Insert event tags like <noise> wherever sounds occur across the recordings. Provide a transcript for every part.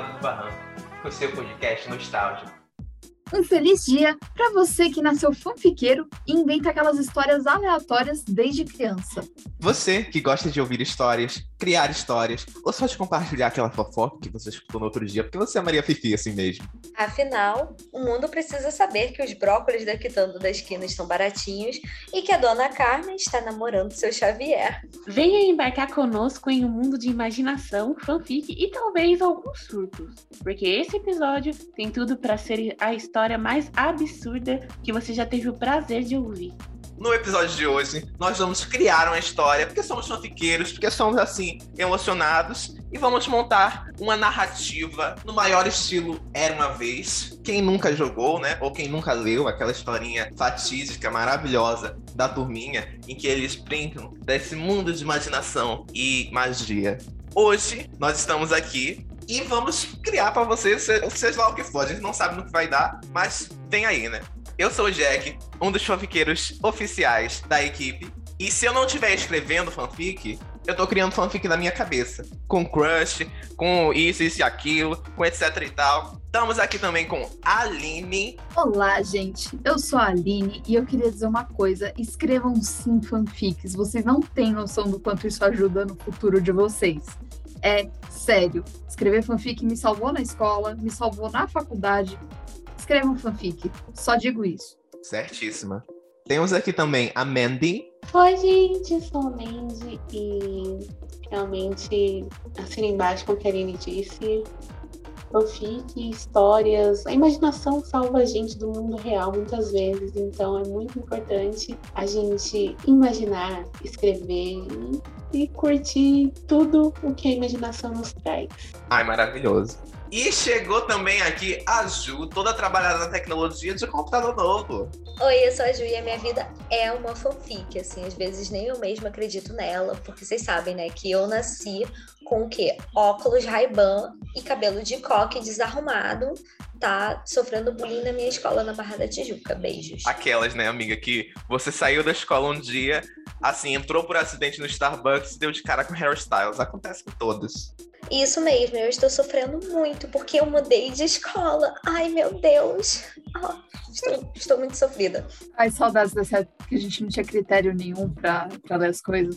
lado do barranco, com seu podcast nostálgico. Um feliz dia para você que nasceu fanfiqueiro e inventa aquelas histórias aleatórias desde criança. Você que gosta de ouvir histórias, criar histórias, ou só de compartilhar aquela fofoca que você escutou no outro dia, porque você é Maria Fifi assim mesmo. Afinal, o mundo precisa saber que os brócolis da quitanda da esquina estão baratinhos e que a dona Carmen está namorando seu Xavier. Venha embarcar conosco em um mundo de imaginação, fanfic e talvez alguns surtos, porque esse episódio tem tudo para ser a história mais absurda que você já teve o prazer de ouvir. No episódio de hoje, nós vamos criar uma história, porque somos fanfiqueiros, porque somos assim, emocionados, e vamos montar uma narrativa no maior estilo Era uma Vez. Quem nunca jogou, né? Ou quem nunca leu aquela historinha fatídica, maravilhosa da turminha, em que eles brincam desse mundo de imaginação e magia. Hoje, nós estamos aqui e vamos criar para vocês, seja lá o que for. A gente não sabe no que vai dar, mas vem aí, né? Eu sou o Jack, um dos fanfiqueiros oficiais da equipe. E se eu não estiver escrevendo fanfic, eu tô criando fanfic na minha cabeça. Com crush, com isso, isso e aquilo, com etc e tal. Estamos aqui também com Aline. Olá, gente. Eu sou a Aline e eu queria dizer uma coisa. Escrevam sim fanfics. Vocês não têm noção do quanto isso ajuda no futuro de vocês. É sério. Escrever fanfic me salvou na escola, me salvou na faculdade, escrevam fanfic. Só digo isso. Certíssima. Temos aqui também a Mandy. Oi, gente, sou a Mandy e realmente assino embaixo com o que a Aline disse. Fanfic, histórias, a imaginação salva a gente do mundo real muitas vezes, então é muito importante a gente imaginar, escrever e curtir tudo o que a imaginação nos traz. Ai, maravilhoso. E chegou também aqui a Ju, toda trabalhada na tecnologia de computador novo. Oi, eu sou a Ju e a minha vida é uma fanfic, assim, às vezes nem eu mesma acredito nela, porque vocês sabem, né, que eu nasci com o quê? Óculos Ray-Ban e cabelo de coque desarrumado, tá sofrendo bullying na minha escola na Barra da Tijuca. Beijos. Aquelas, né, amiga, que você saiu da escola um dia, assim, entrou por acidente no Starbucks e deu de cara com hairstyles. Acontece com todos. Isso mesmo, eu estou sofrendo muito porque eu mudei de escola. Ai, meu Deus. Ah, estou, estou, muito sofrida. Ai, saudades dessa época que a gente não tinha critério nenhum para ler as coisas.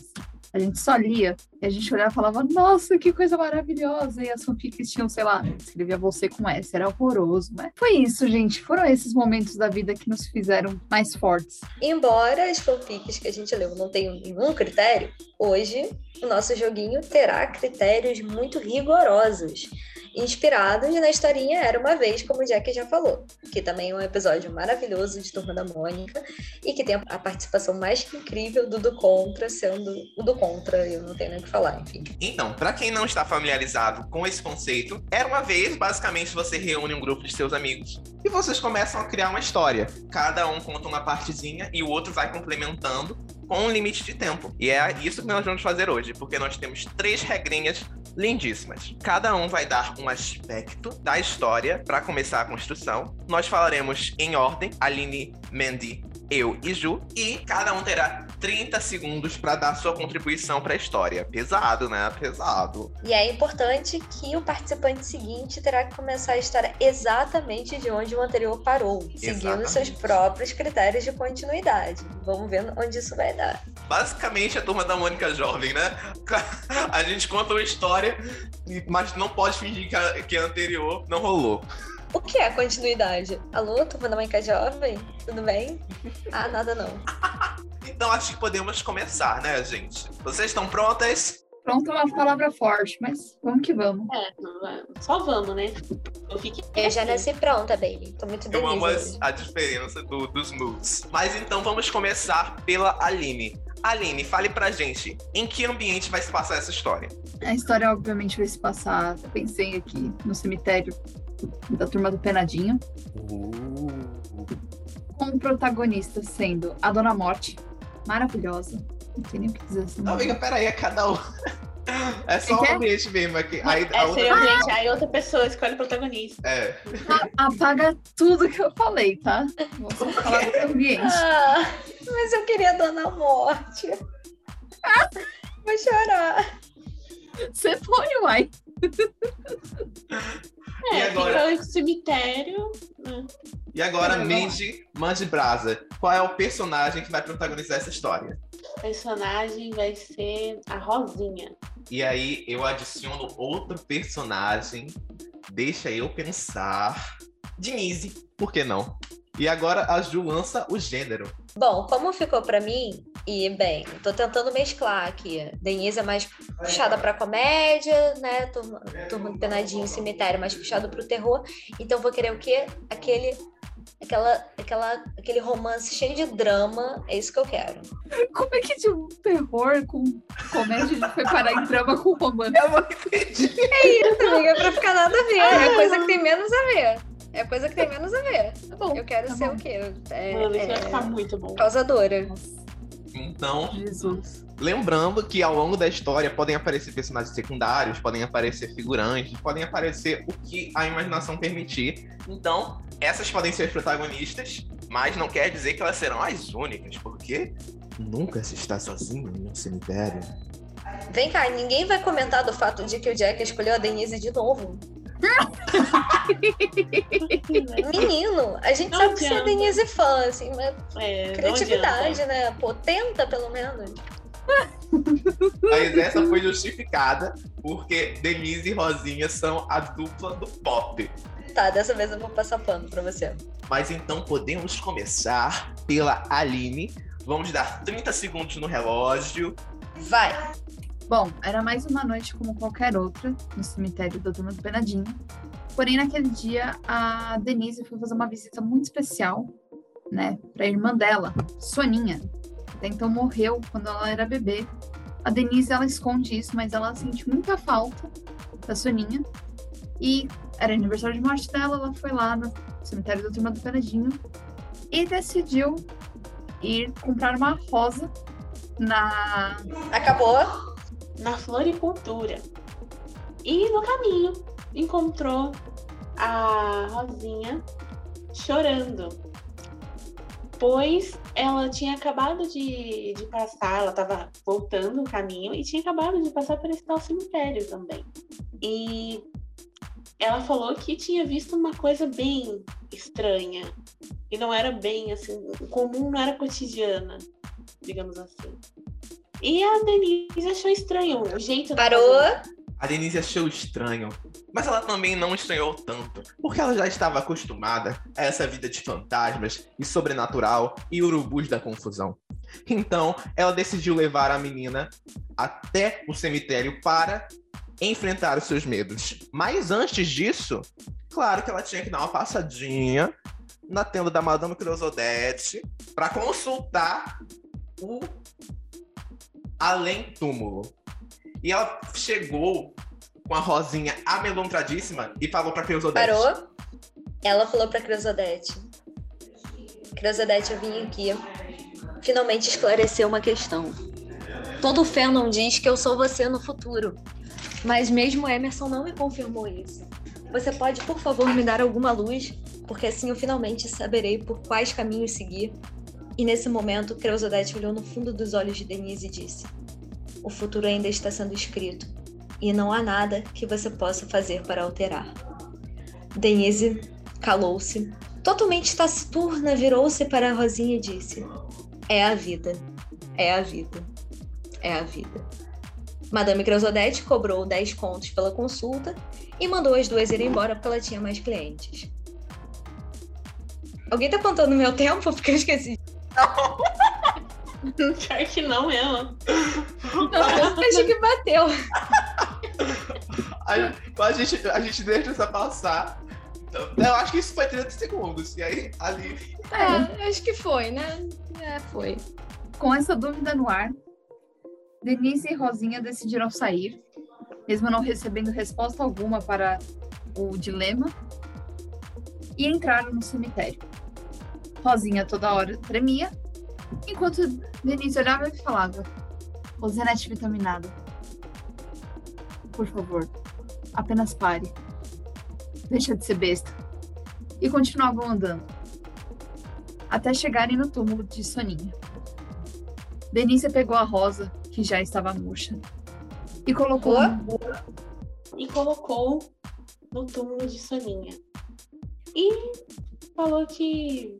A gente só lia e a gente olhava e falava, nossa, que coisa maravilhosa. E as fanfics tinham, sei lá, escrevia você com S, era horroroso. Mas foi isso, gente. Foram esses momentos da vida que nos fizeram mais fortes. Embora as fanfics que a gente leu não tenham nenhum critério, hoje o nosso joguinho terá critérios muito rigorosos inspirados na historinha Era Uma Vez, como o Jack já falou, que também é um episódio maravilhoso de Turma da Mônica e que tem a participação mais incrível do Do Contra, sendo o Do Contra, eu não tenho nem o que falar, enfim. Então, para quem não está familiarizado com esse conceito, Era Uma Vez, basicamente, você reúne um grupo de seus amigos e vocês começam a criar uma história. Cada um conta uma partezinha e o outro vai complementando com um limite de tempo. E é isso que nós vamos fazer hoje, porque nós temos três regrinhas lindíssimas. Cada um vai dar um aspecto da história para começar a construção. Nós falaremos em ordem, Aline, Mandy, eu e Ju, e cada um terá 30 segundos para dar sua contribuição para a história. Pesado, né? Pesado. E é importante que o participante seguinte terá que começar a história exatamente de onde o anterior parou, seguindo exatamente. seus próprios critérios de continuidade. Vamos ver onde isso vai dar. Basicamente, a turma da Mônica Jovem, né? <laughs> A gente conta uma história, mas não pode fingir que a, que a anterior não rolou. O que é continuidade? Alô, turma da Mônica Jovem? Tudo bem? Ah, nada não. então acho que podemos começar, né, gente? Vocês estão prontas? Pronto é uma palavra forte, mas vamos que vamos. É, só vamos, né? Eu, fiquei... eu já nasci pronta, baby. Tô muito Eu amo a diferença do, dos moods. Mas então vamos começar pela Aline. Aline, fale pra gente, em que ambiente vai se passar essa história? A história, obviamente, vai se passar, pensei aqui, no cemitério da turma do Penadinho. Uh. Com o protagonista sendo a Dona Morte, maravilhosa. Não tem nem o que dizer assim. Não, amiga, peraí, é cada um. <laughs> É só o ambiente mesmo. Aqui. Aí, é, outra... ambiente, aí outra pessoa escolhe o protagonista. É. Apaga tudo que eu falei, tá? Vou só falar do ambiente. Ah, mas eu queria Dona Morte. <laughs> Vou chorar. Você põe, uai. <laughs> E É, agora? fica no cemitério. né? E agora. Mandy, Mandy Brasa, qual é o personagem que vai protagonizar essa história? O personagem vai ser a Rosinha. E aí eu adiciono outro personagem. Deixa eu pensar. Denise, por que não? E agora a Ju lança o gênero. Bom, como ficou pra mim, e bem, tô tentando mesclar aqui. Denise é mais puxada pra comédia, né? Turma, turma do Penadinho, cemitério, mais puxado pro terror. Então vou querer o quê? Aquele. Aquela, aquela, aquele romance cheio de drama, é isso que eu quero. Como é que de um terror com comédia a gente foi parar em drama com romance? Eu não entendi. Isso, amiga, é pra ficar nada a ver. É coisa que tem menos a ver. É coisa que tem menos a ver. Tá bom. Eu quero tá ser bom. o quê? É, Mano, isso vai é, ficar muito bom. causadora. Nossa, Então, Jesus. lembrando que ao longo da história podem aparecer personagens secundários, podem aparecer figurantes, podem aparecer o que a imaginação permitir. Então, essas podem ser as protagonistas, mas não quer dizer que elas serão as únicas, porque nunca se está sozinho em um cemitério. Vem cá, ninguém vai comentar do fato de que o Jack escolheu a Denise de novo. <laughs> Menino, a gente Não sabe que você é adianta. Denise fã, assim, mas É, criatividade, adianta. né? Pô, tenta pelo menos. Mas essa foi justificada porque Denise e Rosinha são a dupla do pop. Tá, dessa vez eu vou passar pano pra você. Mas então podemos começar pela Aline. Vamos dar 30 segundos no relógio. Vai! Bom, era mais uma noite como qualquer outra no cemitério da Turma do Penadinho. Porém, naquele dia, a Denise foi fazer uma visita muito especial, né, para a irmã dela, Soninha. Até então morreu quando ela era bebê. A Denise, ela esconde isso, mas ela sente muita falta da Soninha. E era aniversário de morte dela, ela foi lá no cemitério da Turma do Penadinho e decidiu ir comprar uma rosa na Acabou? Na floricultura. E no caminho encontrou a Rosinha chorando, pois ela tinha acabado de, de passar, ela estava voltando o caminho e tinha acabado de passar por esse tal cemitério também. E ela falou que tinha visto uma coisa bem estranha. E não era bem assim, comum, não era cotidiana, digamos assim. E a Denise achou estranho o jeito Parou? A Denise achou estranho, mas ela também não estranhou tanto, porque ela já estava acostumada a essa vida de fantasmas e sobrenatural e urubus da confusão. Então, ela decidiu levar a menina até o cemitério para enfrentar os seus medos. Mas antes disso, claro que ela tinha que dar uma passadinha na tenda da Madame Creusodete para consultar o além túmulo. E ela chegou com a rosinha amelontradíssima e falou pra Creusodete. Parou? Ela falou pra Creusodete. Creusodete, eu vim aqui finalmente esclarecer uma questão. Todo fandom diz que eu sou você no futuro. Mas mesmo Emerson não me confirmou isso. Você pode, por favor, me dar alguma luz? Porque assim eu finalmente saberei por quais caminhos seguir. E nesse momento, Creusodete olhou no fundo dos olhos de Denise e disse: O futuro ainda está sendo escrito. E não há nada que você possa fazer para alterar. Denise calou-se. Totalmente taciturna, virou-se para a Rosinha e disse: É a vida. É a vida. É a vida. Madame Creusodete cobrou 10 contos pela consulta e mandou as duas irem embora porque ela tinha mais clientes. Alguém tá contando meu tempo? <laughs> Porque eu esqueci. <laughs> Pior que não mesmo. Não, acho que bateu. A, a gente, a gente deixa essa passar. Então, eu acho que isso foi 30 segundos. E aí, ali. É, acho que foi, né? É, foi. Com essa dúvida no ar, Denise e Rosinha decidiram sair, mesmo não recebendo resposta alguma para o dilema, e entraram no cemitério. Rosinha toda hora tremia, enquanto Denise olhava e falava: Rosinete vitaminada, por favor, apenas pare. Deixa de ser besta. E continuavam andando, até chegarem no túmulo de Soninha. Denise pegou a rosa, que já estava murcha, e colocou. E colocou no túmulo de Soninha. E falou que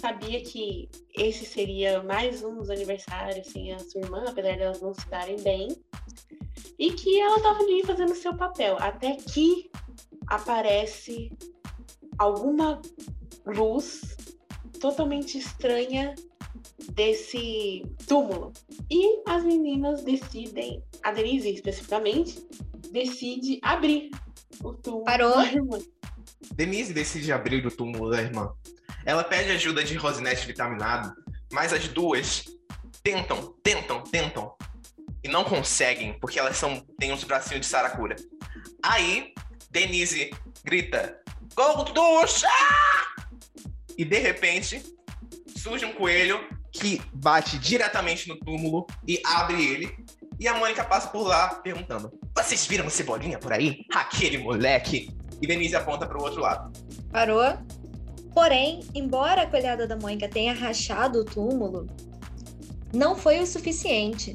sabia que esse seria mais um dos aniversários sem a sua irmã, apesar delas não se darem bem. E que ela estava ali fazendo seu papel, até que aparece alguma luz totalmente estranha desse túmulo. E as meninas decidem, a Denise especificamente, decide abrir o túmulo Parou. da irmã. Denise decide abrir o túmulo da irmã. Ela pede ajuda de Rosinete vitaminado, mas as duas tentam, tentam, tentam e não conseguem, porque elas são têm uns bracinhos de saracura. Aí, Denise grita: Golducha! E de repente, surge um coelho que bate diretamente no túmulo e abre ele. E a Mônica passa por lá perguntando: Vocês viram o Cebolinha por aí? Aquele moleque! E Denise aponta para o outro lado. Parou. Porém, embora a colhada da Mônica tenha rachado o túmulo, não foi o suficiente.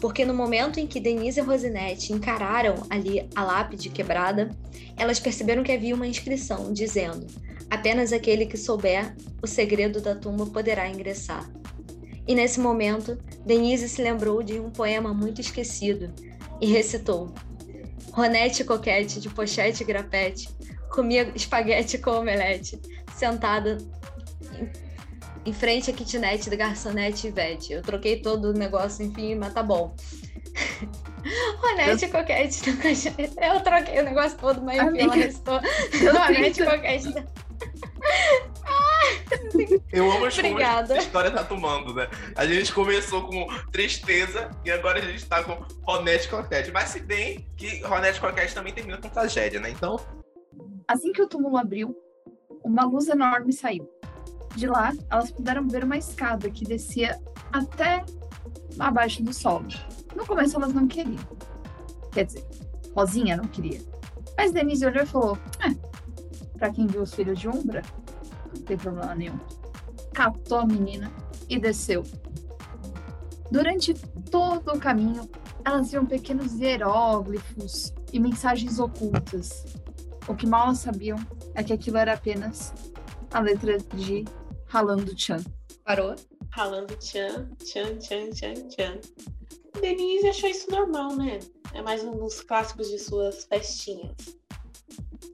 Porque no momento em que Denise e Rosinete encararam ali a lápide quebrada, elas perceberam que havia uma inscrição dizendo: apenas aquele que souber o segredo da tumba poderá ingressar. E nesse momento, Denise se lembrou de um poema muito esquecido e recitou: Ronete coquete de pochete e grapete, comia espaguete com omelete, sentada em, em frente à kitnet da garçonete Ivete. Eu troquei todo o negócio, enfim, mas tá bom. Ronete coquete do cochete. Eu troquei o negócio todo, mas enfim, ela restou. eu <laughs> Ronete tento- coquete. <laughs> Eu amo as Obrigada. como a história tá tomando, né? A gente começou com tristeza e agora a gente tá com Ronete Coquete. Mas se bem que Ronete Coquete também termina com tragédia, né? Então, Assim que o túmulo abriu, uma luz enorme saiu. De lá, elas puderam ver uma escada que descia até abaixo do solo. No começo, elas não queriam. Quer dizer, Rosinha não queria. Mas Denise olhou e falou: É, pra quem viu os filhos de Umbra, não tem problema nenhum. Catou a menina e desceu. Durante todo o caminho, elas viam pequenos hieróglifos e mensagens ocultas. O que mal elas sabiam é que aquilo era apenas a letra de Ralando Chan. Parou. Ralando tchan, tchan, tchan, tchan, tchan. Denise achou isso normal, né? É mais um dos clássicos de suas festinhas.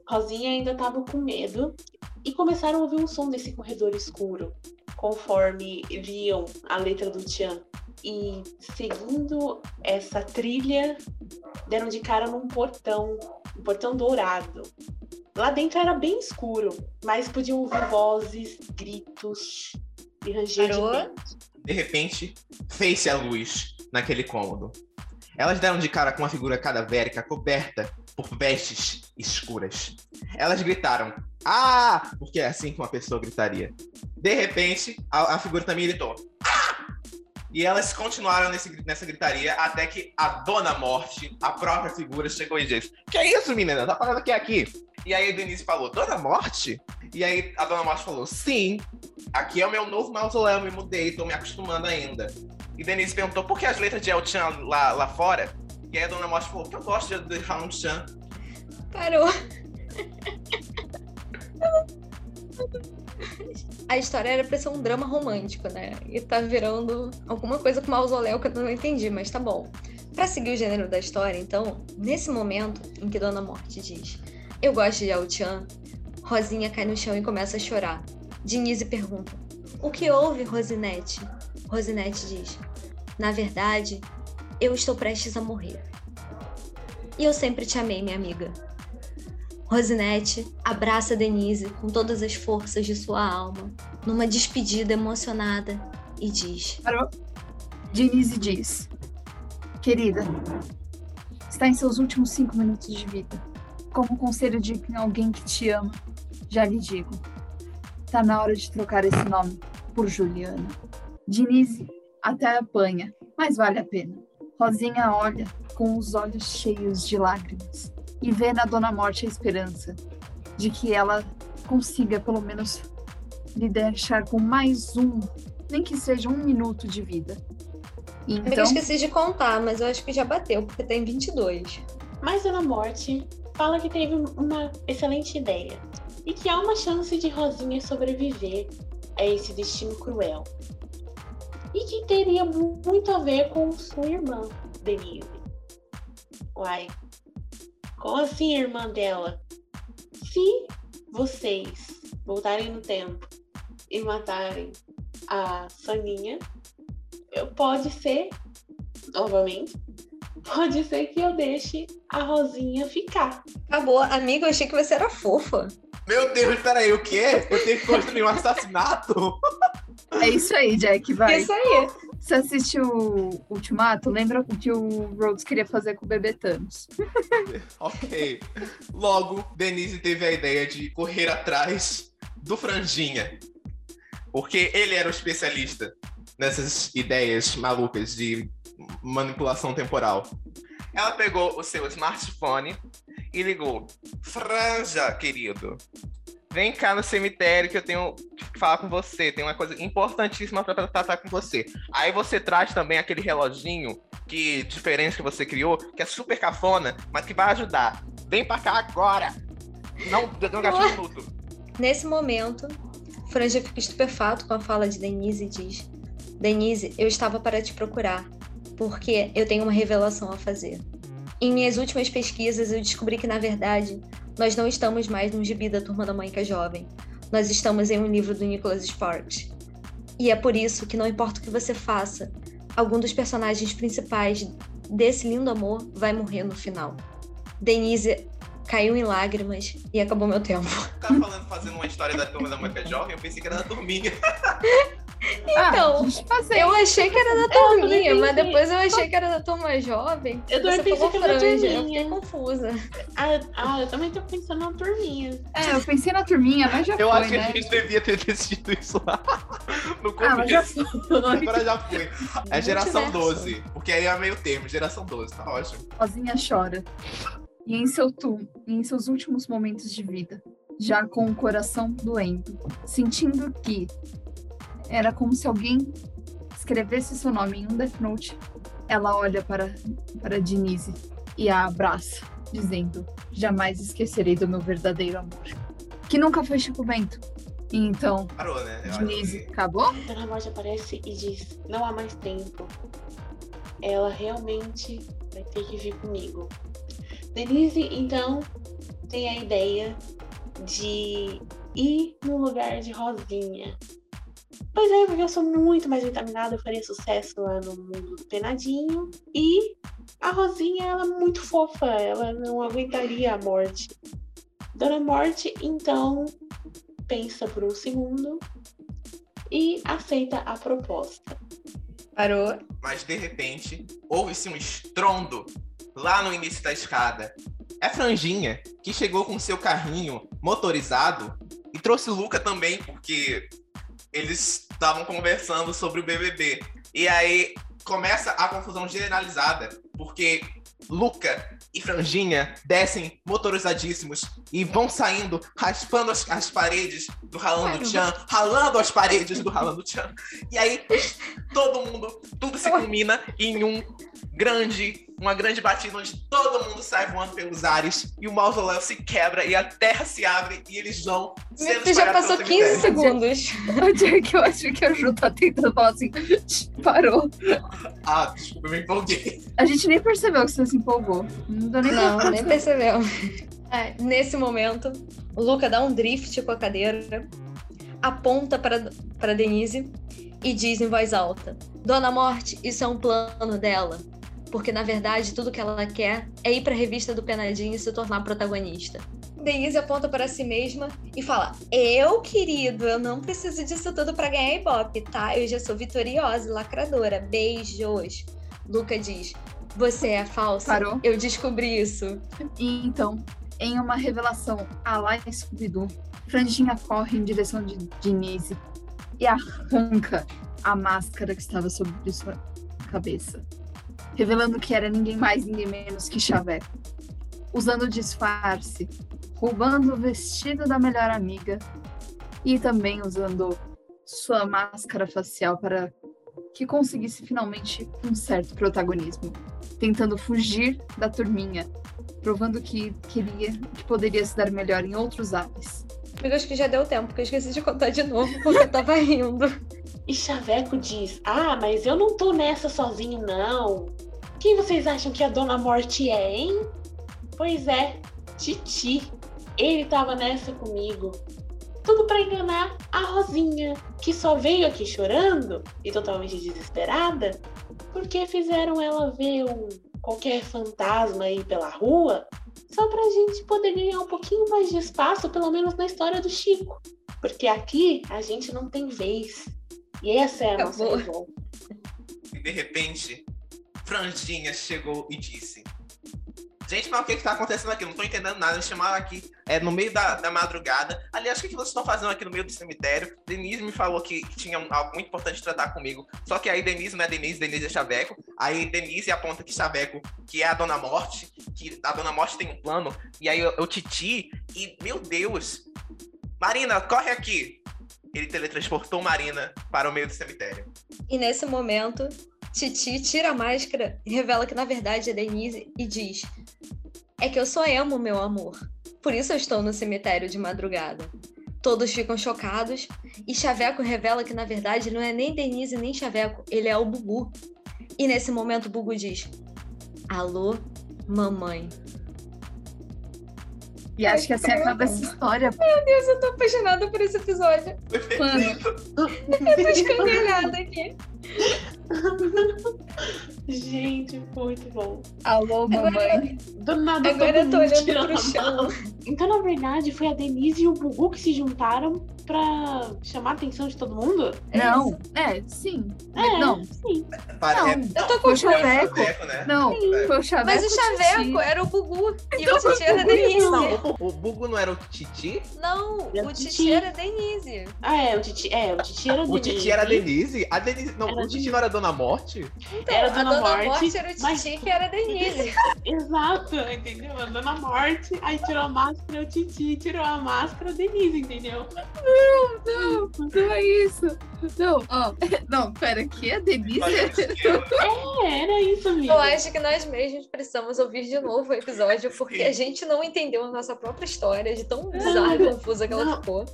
Rosinha ainda estava com medo e começaram a ouvir um som desse corredor escuro, conforme viam a letra do Tchan. E seguindo essa trilha, deram de cara num portão, um portão dourado. Lá dentro era bem escuro, mas podiam ouvir vozes, gritos e ranger de Parou? dente. de repente, fez-se a luz naquele cômodo. Elas deram de cara com uma figura cadavérica coberta por vestes escuras. Elas gritaram, ah! Porque é assim que uma pessoa gritaria. De repente, a, a figura também gritou, ah! E elas continuaram nesse- nessa gritaria até que a Dona Morte, a própria figura, chegou e disse: Que é isso, menina? Tá falando que é aqui? E aí a Denise falou: Dona Morte? E aí a Dona Morte falou: Sim, aqui é o meu novo mausoléu, me mudei, tô me acostumando ainda. E Denise perguntou por que as letras de El Chan lá, lá fora? E aí a Dona Morte falou: que eu gosto de Raul Chan. Parou. A história era pra ser um drama romântico, né? E tá virando alguma coisa com mausoléu que eu não entendi, mas tá bom. Pra seguir o gênero da história, então, nesse momento em que Dona Morte diz Eu gosto de Yao-chan, Rosinha cai no chão e começa a chorar. Denise pergunta O que houve, Rosinete? Rosinete diz Na verdade, eu estou prestes a morrer. E eu sempre te amei, minha amiga. Rosinete abraça Denise com todas as forças de sua alma, numa despedida emocionada, e diz: Denise diz: Querida, está em seus últimos cinco minutos de vida. Como conselho de alguém que te ama, já lhe digo: tá na hora de trocar esse nome por Juliana. Denise até apanha, mas vale a pena. Rosinha olha com os olhos cheios de lágrimas e vê na Dona Morte a esperança de que ela consiga pelo menos lhe deixar com mais um, nem que seja um minuto de vida. Amiga, eu Então, esqueci de contar, mas eu acho que já bateu, porque tem 22. Mas Dona Morte fala que teve uma excelente ideia e que há uma chance de Rosinha sobreviver a esse destino cruel. E que teria muito a ver com sua irmã, Denise. Uai, como assim, irmã dela? Se vocês voltarem no tempo e matarem a Soninha, eu, pode ser, novamente, pode ser que eu deixe a Rosinha ficar. Acabou. Amigo, eu achei que você era fofa. Meu Deus, peraí, o quê? Eu tenho que construir um assassinato? É isso aí, Jack, vai. Isso aí. Você assistiu Ultimato? Lembra o que o Rhodes queria fazer com o bebê Thanos? <laughs> ok. Logo, Denise teve a ideia de correr atrás do Franjinha. Porque ele era o especialista nessas ideias malucas de manipulação temporal. Ela pegou o seu smartphone e ligou: Franja, querido, vem cá no cemitério que eu tenho que falar com você. Tem uma coisa importantíssima para tratar com você. Aí você traz também aquele reloginho que diferente que você criou, que é super cafona, mas que vai ajudar. Vem para cá agora. Não, não gaste um minuto. Nesse momento, Franja fica estupefato com a fala de Denise e diz: Denise, eu estava para te procurar, porque eu tenho uma revelação a fazer. Em minhas últimas pesquisas, eu descobri que, na verdade, nós não estamos mais num gibi da Turma da Mônica Jovem. Nós estamos em um livro do Nicholas Sparks. E é por isso que não importa o que você faça, algum dos personagens principais desse lindo amor vai morrer no final. Denise caiu em lágrimas e acabou meu tempo. Tá falando, fazendo uma história da Turma da Mônica Jovem, eu pensei que era da Turminha. <laughs> Então, ah, eu achei que era da turminha, mas depois eu achei que era da turma jovem. Eu também pensei que era da turminha. Eu fiquei confusa. Ah, ah, eu também tô pensando na turminha. É, eu pensei na turminha, mas já eu foi, acho que né? a gente devia ter decidido isso lá <laughs> no Ah, mas já começo. foi. Agora já foi. É geração Multiverso. 12, porque aí é meio termo, geração 12, tá ótimo. Rosinha chora. E em, seu tu, e em seus últimos momentos de vida, já com o coração doendo, sentindo que era como se alguém escrevesse seu nome em um Death Note, ela olha para, para Denise e a abraça, dizendo: Jamais esquecerei do meu verdadeiro amor. Que nunca foi Chico Bento. Então, Parou, né? Denise, que- acabou? Dona Morte aparece e diz: Não há mais tempo. Ela realmente vai ter que vir comigo. Denise, então, tem a ideia de ir no lugar de Rosinha. Pois é, porque eu sou muito mais vitaminada, eu faria sucesso lá no mundo do penadinho. E a Rosinha, ela é muito fofa, ela não aguentaria a morte. Dona Morte, então, pensa por um segundo e aceita a proposta. Parou. Mas de repente, houve-se um estrondo lá no início da escada. É Franjinha que chegou com seu carrinho motorizado e trouxe Luca também, porque eles estavam conversando sobre o BBB. E aí começa a confusão generalizada, porque Luca e Franjinha descem motorizadíssimos e vão saindo, raspando as, as paredes do Ralando Chan, ralando as paredes do Ralando Chan. E aí todo mundo, tudo se culmina em um grande, uma grande batida onde todo mundo sai voando pelos ares e o mausoléu se quebra e a terra se abre e eles vão sendo Você já passou pelo 15 cemitério. segundos. <laughs> Onde é que eu acho que a Ju tá tentando falar assim? Parou. Ah, desculpa, eu me empolguei. A gente nem percebeu que você se empolgou. Não deu nem Não, nem percebeu. É, nesse momento, o Luca dá um drift com a cadeira, aponta para para Denise e diz em voz alta: Dona Morte, isso é um plano dela. Porque na verdade tudo que ela quer é ir para a revista do Penadinho e se tornar protagonista. Denise aponta para si mesma e fala: Eu, querido, eu não preciso disso tudo para ganhar Ibope, tá? Eu já sou vitoriosa e lacradora. Beijos. Luca diz: Você é falsa? Parou. Eu descobri isso. E então, em uma revelação a lá Scooby-Doo, Franjinha corre em direção de Denise e arranca a máscara que estava sobre sua cabeça, revelando que era ninguém mais, ninguém menos que Chaveco. Usando o disfarce, roubando o vestido da melhor amiga e também usando sua máscara facial para que conseguisse finalmente um certo protagonismo, tentando fugir da turminha provando que queria, que poderia se dar melhor em outros ares. Amigo, acho que já deu tempo, porque eu esqueci de contar de novo, porque eu tava rindo. <laughs> E Chaveco diz: Ah, mas eu não tô nessa sozinho, não. Quem vocês acham que a Dona Morte é, hein? Pois é, Titi. Ele tava nessa comigo. Tudo pra enganar a Rosinha, que só veio aqui chorando e totalmente desesperada, porque fizeram ela ver um qualquer fantasma aí pela rua, só pra gente poder ganhar um pouquinho mais de espaço, pelo menos na história do Chico. Porque aqui a gente não tem vez. E essa é a nossa revolta. E de repente, Franjinha chegou e disse: Gente, mas o que que tá acontecendo aqui? Não tô entendendo nada. Me chamaram aqui é, no meio da, da madrugada. Aliás, o que, que vocês estão fazendo aqui no meio do cemitério? Denise me falou que tinha algo muito importante de tratar comigo. Só que aí Denise não é Denise, Denise é Chaveco. Aí Denise aponta que Chaveco, que é a Dona Morte, que a Dona Morte tem um plano. E aí eu, eu Titi, e meu Deus, Marina, corre aqui. Ele teletransportou Marina para o meio do cemitério. E nesse momento, Titi tira a máscara e revela que na verdade é Denise e diz: É que eu só amo meu amor. Por isso eu estou no cemitério de madrugada. Todos ficam chocados e Chaveco revela que na verdade não é nem Denise nem Chaveco, ele é o Bubu. E nesse momento o Bubu diz: Alô, mamãe. E acho que assim acaba essa história. Meu Deus, eu tô apaixonada por esse episódio. Mano. Eu tô escangalhada aqui. Gente, muito bom. Alô, mamãe. Do nada Agora eu tô olhando tirando pro chão. <laughs> Então, na verdade, foi a Denise e o Gugu que se juntaram pra chamar a atenção de todo mundo? Não, é, sim. É, Não, sim. Para- Não, é- Eu tô foi o. Chaveco. Chaveco, né? Não, foi o Chaveco. Mas o Titi. Chaveco era o Bugu e Então o Titi era a o Bugu, Denise. Não, o, o Bugo não era o Titi? Não, Era o o Titi Titi. era a Denise. Ah, é, o Titi, é, o Titi era a <laughs> O Denise. Titi era a Denise? A Denise. Não, Era o Titi não era a Dona Morte? Então, Era a a Dona Dona Morte, Morte, era o Titi mas- que era a Denise. <laughs> Exato, entendeu? A Dona Morte, aí tirou a máscara, o Titi tirou a máscara, a Denise, entendeu? Não, não é isso. Não, ó. <laughs> Não, pera, que a Denise. <laughs> É, era isso, amiga. Eu acho que nós mesmos precisamos ouvir de novo o episódio, porque a gente não entendeu a nossa própria história, de tão bizarra e confusa que ela Não. ficou.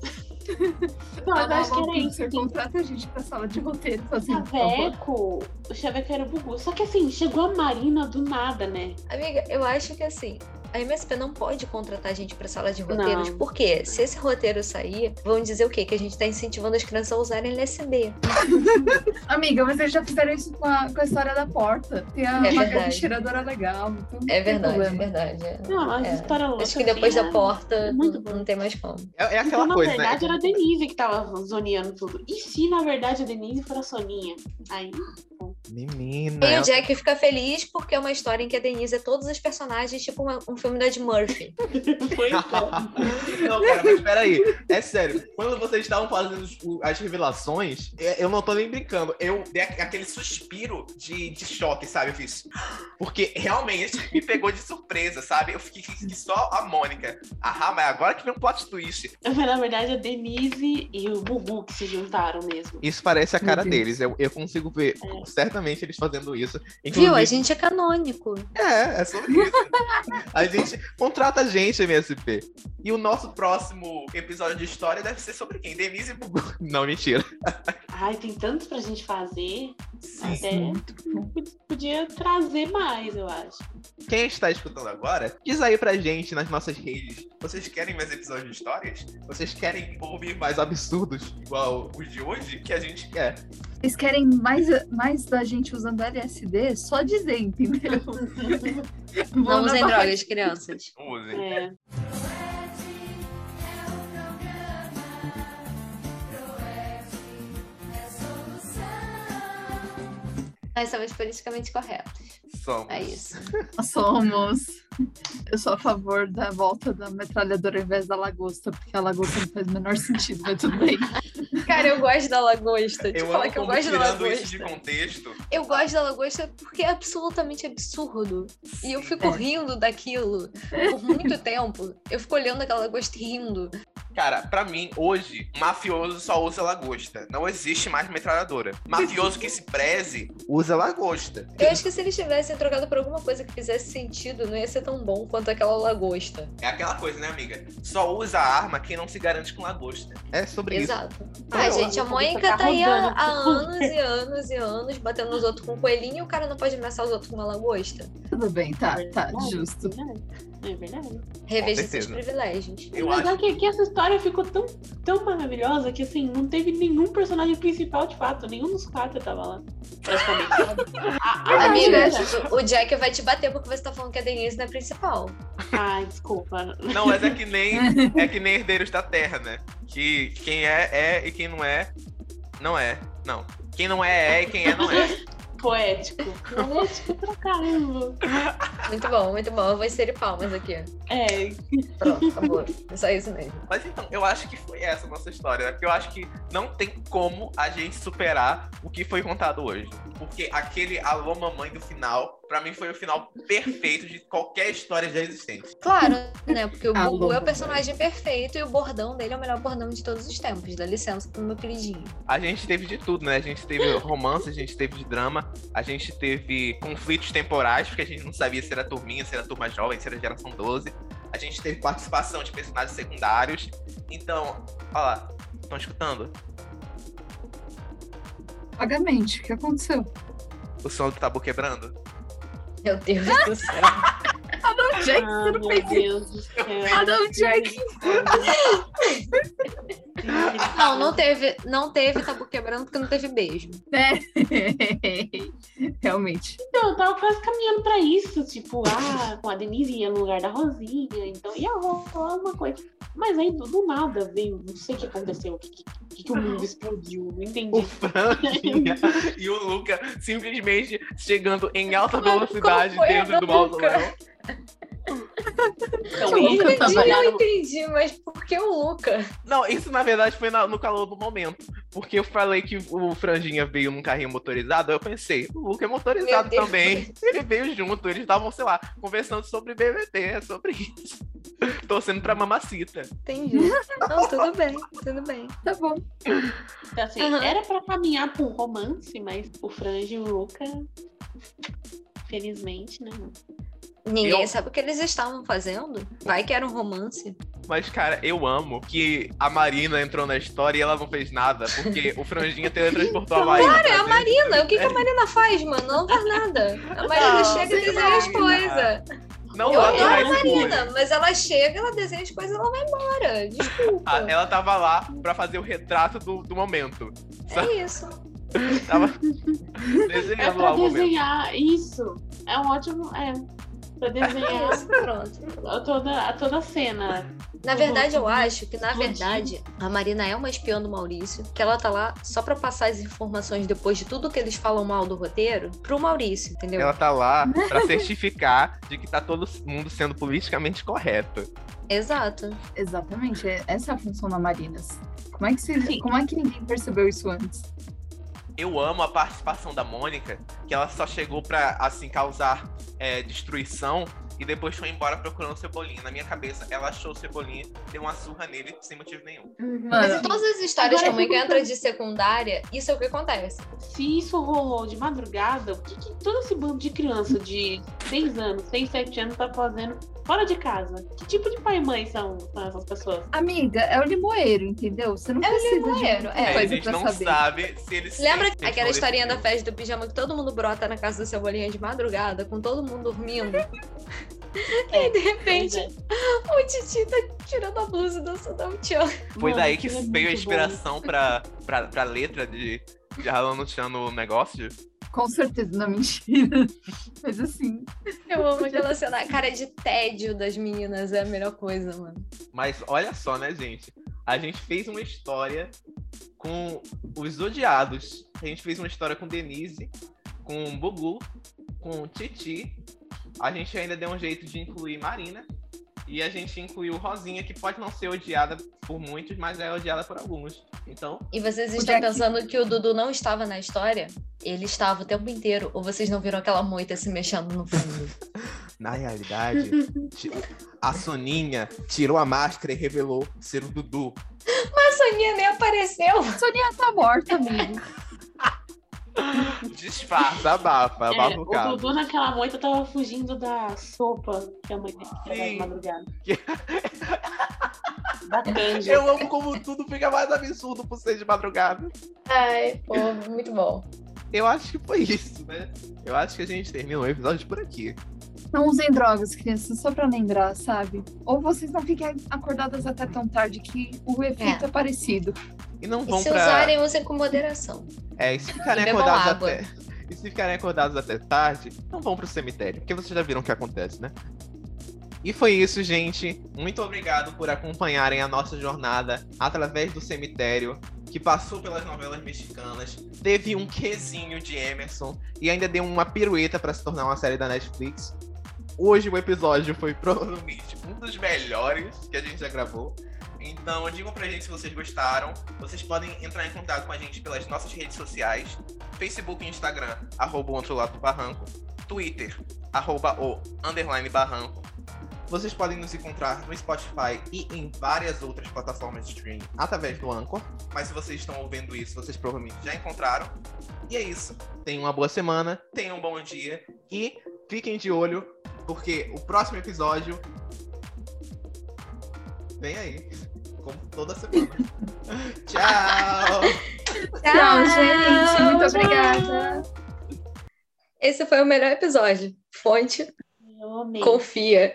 Não, eu acho que era isso. Você contrata a gente pra sala de roteiro fazendo por o Chaveco era o Bugu. Só que assim, chegou a Marina do nada, né? Amiga, eu acho que assim, a MSP não pode contratar a gente pra sala de roteiros, Não. porque se esse roteiro sair, vão dizer o quê? Que a gente tá incentivando as crianças a usarem LSD. <laughs> Amiga, mas eles já fizeram isso com a, com a história da porta. Tem a É uma verdade. tiradora legal. Então É verdade, é verdade. é. Não, as É. histórias loucas. Acho que depois assim, da porta muito não, bom. não tem mais como. É, é Então, aquela na coisa, verdade, né? era a Denise que tava zoneando tudo. E se, na verdade, a Denise for a Soninha? Aí, Menina. E o Jack fica feliz porque é uma história em que a Denise é todos os personagens, tipo uma- um filme da Ed Murphy. <laughs> foi bom. <laughs> não, cara, mas peraí. É sério. Quando vocês estavam fazendo as revelações, é, eu não tô nem brincando. Eu dei aqu- aquele suspiro de, de choque, sabe? Eu fiz. Porque realmente me pegou de surpresa, sabe? Eu fiquei que só a Mônica. Ah, mas agora que vem um plot twist. Na verdade, a Denise e o Bubu que se juntaram mesmo. Isso parece a cara deles. Eu, eu consigo ver É. certamente eles fazendo isso. Viu? A Inclusive- gente é canônico. É, é sobre isso. a gente contrata a gente, MSP. E o nosso próximo episódio de história deve ser sobre quem? Denise e Bubu. Não, mentira. Ai, tem tantos pra gente fazer. Sim. Até podia trazer mais, eu acho. Quem está escutando agora, diz aí pra gente nas nossas redes. Vocês querem mais episódios de histórias? Vocês querem ouvir mais absurdos igual os de hoje? Que a gente quer. Vocês querem mais, mais da gente usando LSD? Só dizer, entendeu? <laughs> Não usem drogas, crianças. Usem. É. Nós somos politicamente corretos. Somos. É isso. Nós somos. Eu sou a favor da volta da metralhadora ao invés da lagosta, porque a lagosta não faz o menor sentido, mas tudo bem. <laughs> Cara, eu gosto da lagosta. Te Eu falar que eu gosto da tirando isso de lagosta. contexto. Eu gosto da lagosta porque é absolutamente absurdo. E eu fico É. rindo daquilo por muito tempo. Eu fico olhando aquela lagosta e rindo. Cara, pra mim, hoje, mafioso só usa lagosta. Não existe mais metralhadora. Mafioso que se preze, usa lagosta. Eu acho que se eles tivessem trocado por alguma coisa que fizesse sentido, não ia ser tão bom quanto aquela lagosta. É aquela coisa, né, amiga? Só usa arma quem não se garante com lagosta. É sobre isso. Exato. Ah, Ai, gente, a Mônica tá aí há, anos e anos e anos batendo nos outros com um coelhinho e o cara não pode ameaçar os outros com uma lagosta. Tudo bem, tá, tá, Verdade, justo. É verdade. Reveja seus privilégios. Eu Mas acho é que, que essa história ficou tão, tão maravilhosa que assim, não teve nenhum personagem principal de fato, nenhum dos quatro tava lá. Praticamente. A- <laughs> a Amiga, o Jack vai te bater porque você tá falando que a Denise não é principal. Ai, desculpa. Não, mas é que nem <laughs> é que nem herdeiros da terra, né? Que quem é, é e quem não é, não é. Não. Quem não é, é e quem é, não é. Poético. Poético pra caramba. <laughs> Muito bom, muito bom. Eu vou inserir palmas aqui. É, Pronto, acabou. É só isso mesmo. Mas então, eu acho que foi essa a nossa história, né? Porque eu acho que não tem como a gente superar o que foi contado hoje. Porque aquele alô mamãe do final, pra mim foi o final perfeito de qualquer história já existente. Claro, né? Porque o Gugu é o personagem perfeito e o bordão dele é o melhor bordão de todos os tempos. Dá licença pro meu queridinho. A gente teve de tudo, né? A gente teve romance, a gente teve de drama, a gente teve conflitos temporais, porque a gente não sabia se era turminha, se era turma jovem, se era geração 12. A gente teve participação de personagens secundários. Então, olha lá, estão escutando? Vagamente, o que aconteceu? O som do tabu quebrando? Meu Deus do céu. <laughs> Não, Jack, ah, você não meu fez isso. Deus do céu. Ah, não, Jack. <laughs> Não, não teve, não teve tabu quebrando porque não teve beijo. É. <laughs> Realmente. Então, eu tava quase caminhando pra isso. Tipo, ah, com a Denise ia no lugar da Rosinha, então ia rolar uma coisa. Mas aí, do, do nada, veio, não sei o que aconteceu, o que, que, que o mundo explodiu, não entendi. O Franjinha <laughs> e o Luca simplesmente chegando em alta velocidade dentro do do mausoléu. <laughs> Então, Eu nunca foi tava Eu entendi, mas por que o Luca? Não, isso na verdade foi na- no calor do momento. Porque eu falei que o Franjinha veio num carrinho motorizado, eu pensei, o Luca é motorizado também. <laughs> Ele veio junto, eles estavam, sei lá, conversando sobre BBT, é sobre isso. <laughs> Torcendo pra mamacita. Entendi. Não, tudo bem, tudo bem. Tá bom. Então, assim, Aham. era pra caminhar pra um romance, mas o Franjo e o Luca, felizmente, né? Ninguém Eu- sabe o que eles estavam fazendo. Vai que era um romance. Mas, cara, eu amo que a Marina entrou na história e ela não fez nada, porque o Franjinha teletransportou a Marina. Claro, é a pra Marina. O que, que a Marina faz, mano? Não faz nada. A Marina Não, chega e desenha lá. as coisas. Não Eu dá pra adoro a. Marina, mas ela chega, ela desenha as coisas e ela vai embora. Desculpa. Ah, Ela tava lá pra fazer o retrato do, do momento. É isso. Tava <laughs> É desenhando pra lá o momento. desenhar isso. É um ótimo. É. Pra É desenhar isso. Pronto. a toda, a toda a cena. Na verdade, eu acho que, na verdade, a Marina é uma espiã do Maurício, que ela tá lá só pra passar as informações depois de tudo que eles falam mal do roteiro pro Maurício, entendeu? Ela tá lá pra certificar de que tá todo mundo sendo politicamente correto. Exato. Exatamente. é- Essa é a função da Marinas. Como é que, Sim. como é que ninguém percebeu isso antes? Eu amo a participação da Mônica, que ela só chegou pra, assim, causar é, destruição e depois foi embora procurando o Cebolinha. Na minha cabeça, ela achou o Cebolinha, deu uma surra nele sem motivo nenhum. Mas Mano, em todas as histórias que Agora eu Mônica fico entra de secundária, isso é o que acontece. Se isso rolou de madrugada, o que, que todo esse bando de criança de 6 anos, 6, 7 anos tá fazendo fora de casa? Que tipo de pai e mãe são, são essas pessoas? amiga, é o limoeiro, entendeu? Você não É o precisa limoeiro, de é. É, a coisa gente pra não saber. sabe se eles. Lembra se aquela historinha da festa do pijama que todo mundo brota na casa do Cebolinha de madrugada, com todo mundo dormindo? <laughs> É, de repente, é. o Titi tá tirando a blusa dançando o tchan. Foi Mano, daí que é veio a muito inspiração pra, pra, pra letra de, de Ralando Chan no negócio. Com certeza, não mentira. Mas assim, Eu amo aquela cena. A cara de tédio das meninas é a melhor coisa, mano. Mas olha só, né, gente? A gente fez uma história com os odiados. A gente fez uma história com Denise, com Bugu, com Titi. A gente ainda deu um jeito de incluir Marina. E a gente incluiu Rosinha, que pode não ser odiada por muitos, mas é odiada por alguns. Então, E vocês estão Jack- pensando que o Dudu não estava na história? Ele estava o tempo inteiro. Ou vocês não viram aquela moita se mexendo no fundo? <laughs> na realidade, a Soninha tirou a máscara e revelou ser o Dudu. A Soninha nem apareceu. Sonia tá morta, amigo. <laughs> Disfarça, abafa, abafa É, o o caso. Dudu naquela moita tava fugindo da sopa que a mãe Sim. de madrugada. <laughs> da canja. Eu amo como tudo fica mais absurdo por ser de madrugada. Ai, pô, muito bom. Eu acho que foi isso, né? Eu acho que a gente termina o episódio por aqui. Não usem drogas, crianças, só pra lembrar, sabe? Ou vocês não fiquem acordadas até tão tarde que o efeito é, parecido. E não E vão se pra. usarem, usem com moderação. É, e se ficarem E acordados água. até. E se ficarem acordados até tarde, não vão pro cemitério, porque vocês já viram o que acontece, né? E foi isso, gente. Muito obrigado por acompanharem a nossa jornada através do cemitério, que passou pelas novelas mexicanas, teve um quesinho de Emerson e ainda deu uma pirueta para se tornar uma série da Netflix. Hoje o episódio foi provavelmente um dos melhores que a gente já gravou. Então, digam pra gente se vocês gostaram. Vocês podem entrar em contato com a gente pelas nossas redes sociais: Facebook e Instagram, arroba o lado do barranco, Twitter, arroba o underline barranco. Vocês podem nos encontrar no Spotify e em várias outras plataformas de streaming através do Anchor. Mas se vocês estão ouvindo isso, vocês provavelmente já encontraram. E é isso. Tenham uma boa semana, tenham um bom dia e fiquem de olho, porque o próximo episódio vem aí. Como toda semana. <laughs> Tchau! Tchau, gente. Muito obrigada. Esse foi o melhor episódio. Fonte, Eu amei. confia.